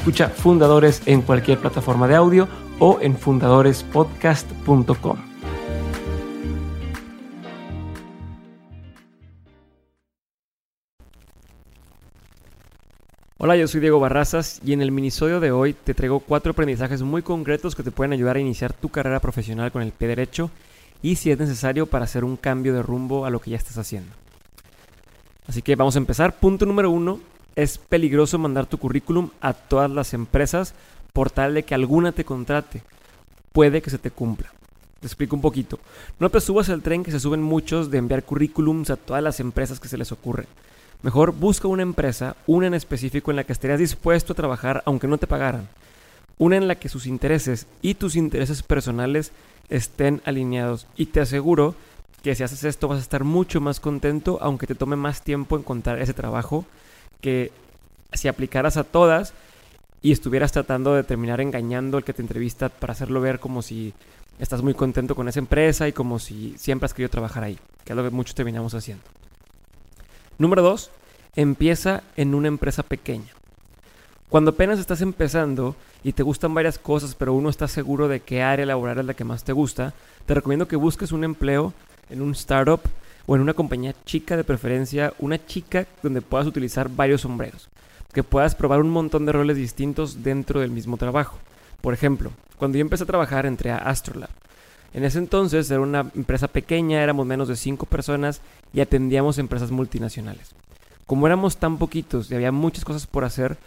Escucha Fundadores en cualquier plataforma de audio o en fundadorespodcast.com. Hola, yo soy Diego Barrazas y en el minisodio de hoy te traigo cuatro aprendizajes muy concretos que te pueden ayudar a iniciar tu carrera profesional con el pie derecho y si es necesario para hacer un cambio de rumbo a lo que ya estás haciendo. Así que vamos a empezar. Punto número uno, es peligroso mandar tu currículum a todas las empresas por tal de que alguna te contrate. Puede que se te cumpla. Te explico un poquito. No te subas al tren que se suben muchos de enviar currículums a todas las empresas que se les ocurre. Mejor busca una empresa, una en específico en la que estarías dispuesto a trabajar aunque no te pagaran. Una en la que sus intereses y tus intereses personales estén alineados. Y te aseguro que si haces esto vas a estar mucho más contento aunque te tome más tiempo encontrar ese trabajo que si aplicaras a todas y estuvieras tratando de terminar engañando al que te entrevista para hacerlo ver como si estás muy contento con esa empresa y como si siempre has querido trabajar ahí, que es lo que muchos terminamos haciendo. Número dos, empieza en una empresa pequeña. Cuando apenas estás empezando y te gustan varias cosas, pero uno está seguro de qué área laboral es la que más te gusta, te recomiendo que busques un empleo en un startup o en una compañía chica de preferencia, una chica donde puedas utilizar varios sombreros, que puedas probar un montón de roles distintos dentro del mismo trabajo. Por ejemplo, cuando yo empecé a trabajar entré a Astrolab. En ese entonces era una empresa pequeña, éramos menos de 5 personas y atendíamos empresas multinacionales. Como éramos tan poquitos y había muchas cosas por hacer,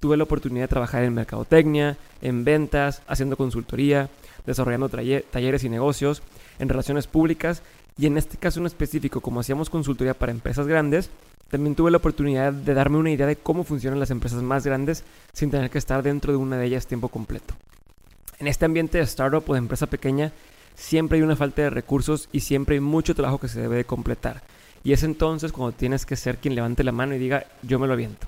tuve la oportunidad de trabajar en mercadotecnia, en ventas, haciendo consultoría, desarrollando talleres y negocios, en relaciones públicas y en este caso en específico, como hacíamos consultoría para empresas grandes, también tuve la oportunidad de darme una idea de cómo funcionan las empresas más grandes sin tener que estar dentro de una de ellas tiempo completo. En este ambiente de startup o de empresa pequeña, siempre hay una falta de recursos y siempre hay mucho trabajo que se debe de completar. Y es entonces cuando tienes que ser quien levante la mano y diga, yo me lo aviento.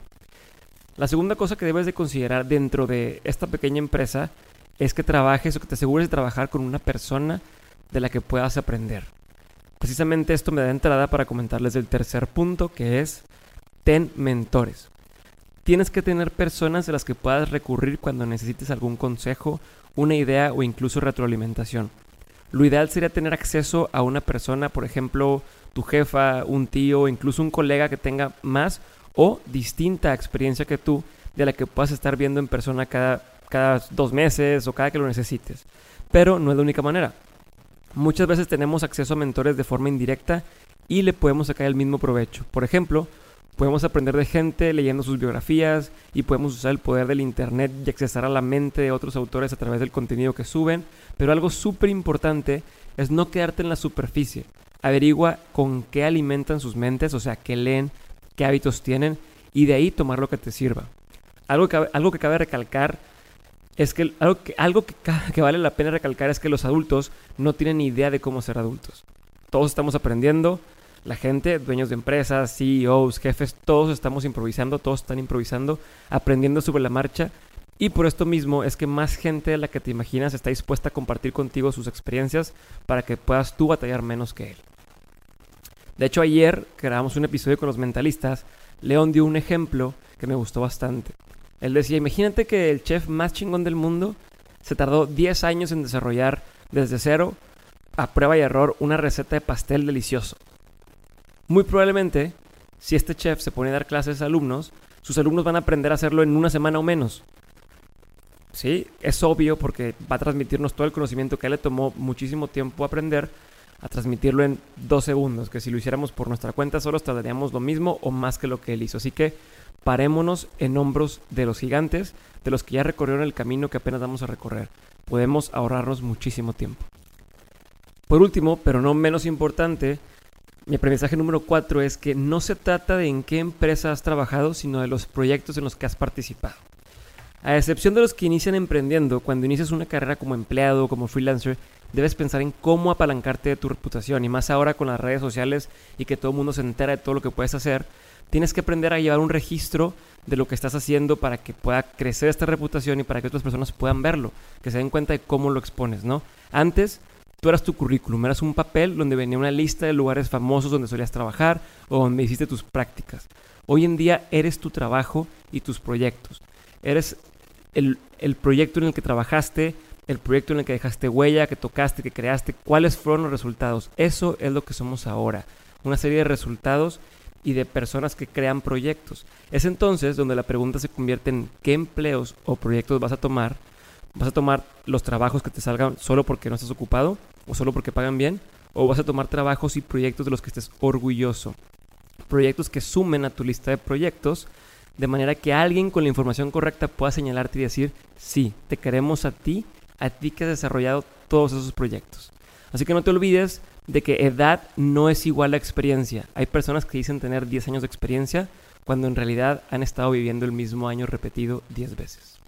La segunda cosa que debes de considerar dentro de esta pequeña empresa es que trabajes o que te asegures de trabajar con una persona de la que puedas aprender. Precisamente esto me da entrada para comentarles el tercer punto que es ten mentores. Tienes que tener personas de las que puedas recurrir cuando necesites algún consejo, una idea o incluso retroalimentación. Lo ideal sería tener acceso a una persona, por ejemplo, tu jefa, un tío, incluso un colega que tenga más o distinta experiencia que tú, de la que puedas estar viendo en persona cada, cada dos meses o cada que lo necesites. Pero no es la única manera. Muchas veces tenemos acceso a mentores de forma indirecta y le podemos sacar el mismo provecho. Por ejemplo, podemos aprender de gente leyendo sus biografías y podemos usar el poder del Internet y accesar a la mente de otros autores a través del contenido que suben. Pero algo súper importante es no quedarte en la superficie. Averigua con qué alimentan sus mentes, o sea, qué leen, qué hábitos tienen y de ahí tomar lo que te sirva. Algo que, algo que cabe recalcar es que algo, que, vale la pena recalcar es que los adultos no tienen idea de cómo ser adultos. Todos estamos aprendiendo, la gente, dueños de empresas, CEOs, jefes, todos estamos improvisando, todos están improvisando, aprendiendo sobre la marcha. Y por esto mismo es que más gente de la que te imaginas está dispuesta a compartir contigo sus experiencias para que puedas tú batallar menos que él. De hecho, ayer grabamos un episodio con los mentalistas, León dio un ejemplo que me gustó bastante. Él decía, imagínate que el chef más chingón del mundo se tardó 10 años en desarrollar desde cero, a prueba y error, una receta de pastel delicioso. Muy probablemente, si este chef se pone a dar clases a alumnos, sus alumnos van a aprender a hacerlo en una semana o menos. Sí, es obvio porque va a transmitirnos todo el conocimiento que a él le tomó muchísimo tiempo aprender a transmitirlo en dos segundos, que si lo hiciéramos por nuestra cuenta solo tardaríamos lo mismo o más que lo que él hizo. Así que parémonos en hombros de los gigantes, de los que ya recorrieron el camino que apenas vamos a recorrer. Podemos ahorrarnos muchísimo tiempo. Por último, pero no menos importante, mi aprendizaje número cuatro es que no se trata de en qué empresa has trabajado, sino de los proyectos en los que has participado. A excepción de los que inician emprendiendo, cuando inicias una carrera como empleado o como freelancer, debes pensar en cómo apalancarte de tu reputación. Y más ahora con las redes sociales y que todo el mundo se entera de todo lo que puedes hacer, tienes que aprender a llevar un registro de lo que estás haciendo para que pueda crecer esta reputación y para que otras personas puedan verlo, que se den cuenta de cómo lo expones, ¿no? Antes, tú eras tu currículum, eras un papel donde venía una lista de lugares famosos donde solías trabajar o donde hiciste tus prácticas. Hoy en día eres tu trabajo y tus proyectos. Eres el, proyecto en el que trabajaste, el proyecto en el que dejaste huella, que tocaste, que creaste, cuáles fueron los resultados. Eso es lo que somos ahora, una serie de resultados y de personas que crean proyectos. Es entonces donde la pregunta se convierte en qué empleos o proyectos vas a tomar. ¿Vas a tomar los trabajos que te salgan solo porque no estás ocupado o solo porque pagan bien? ¿O vas a tomar trabajos y proyectos de los que estés orgulloso? Proyectos que sumen a tu lista de proyectos de manera que alguien con la información correcta pueda señalarte y decir, sí, te queremos a ti, a ti que has desarrollado todos esos proyectos. Así que no te olvides de que edad no es igual a experiencia. Hay personas que dicen tener 10 años de experiencia cuando en realidad han estado viviendo el mismo año repetido 10 veces.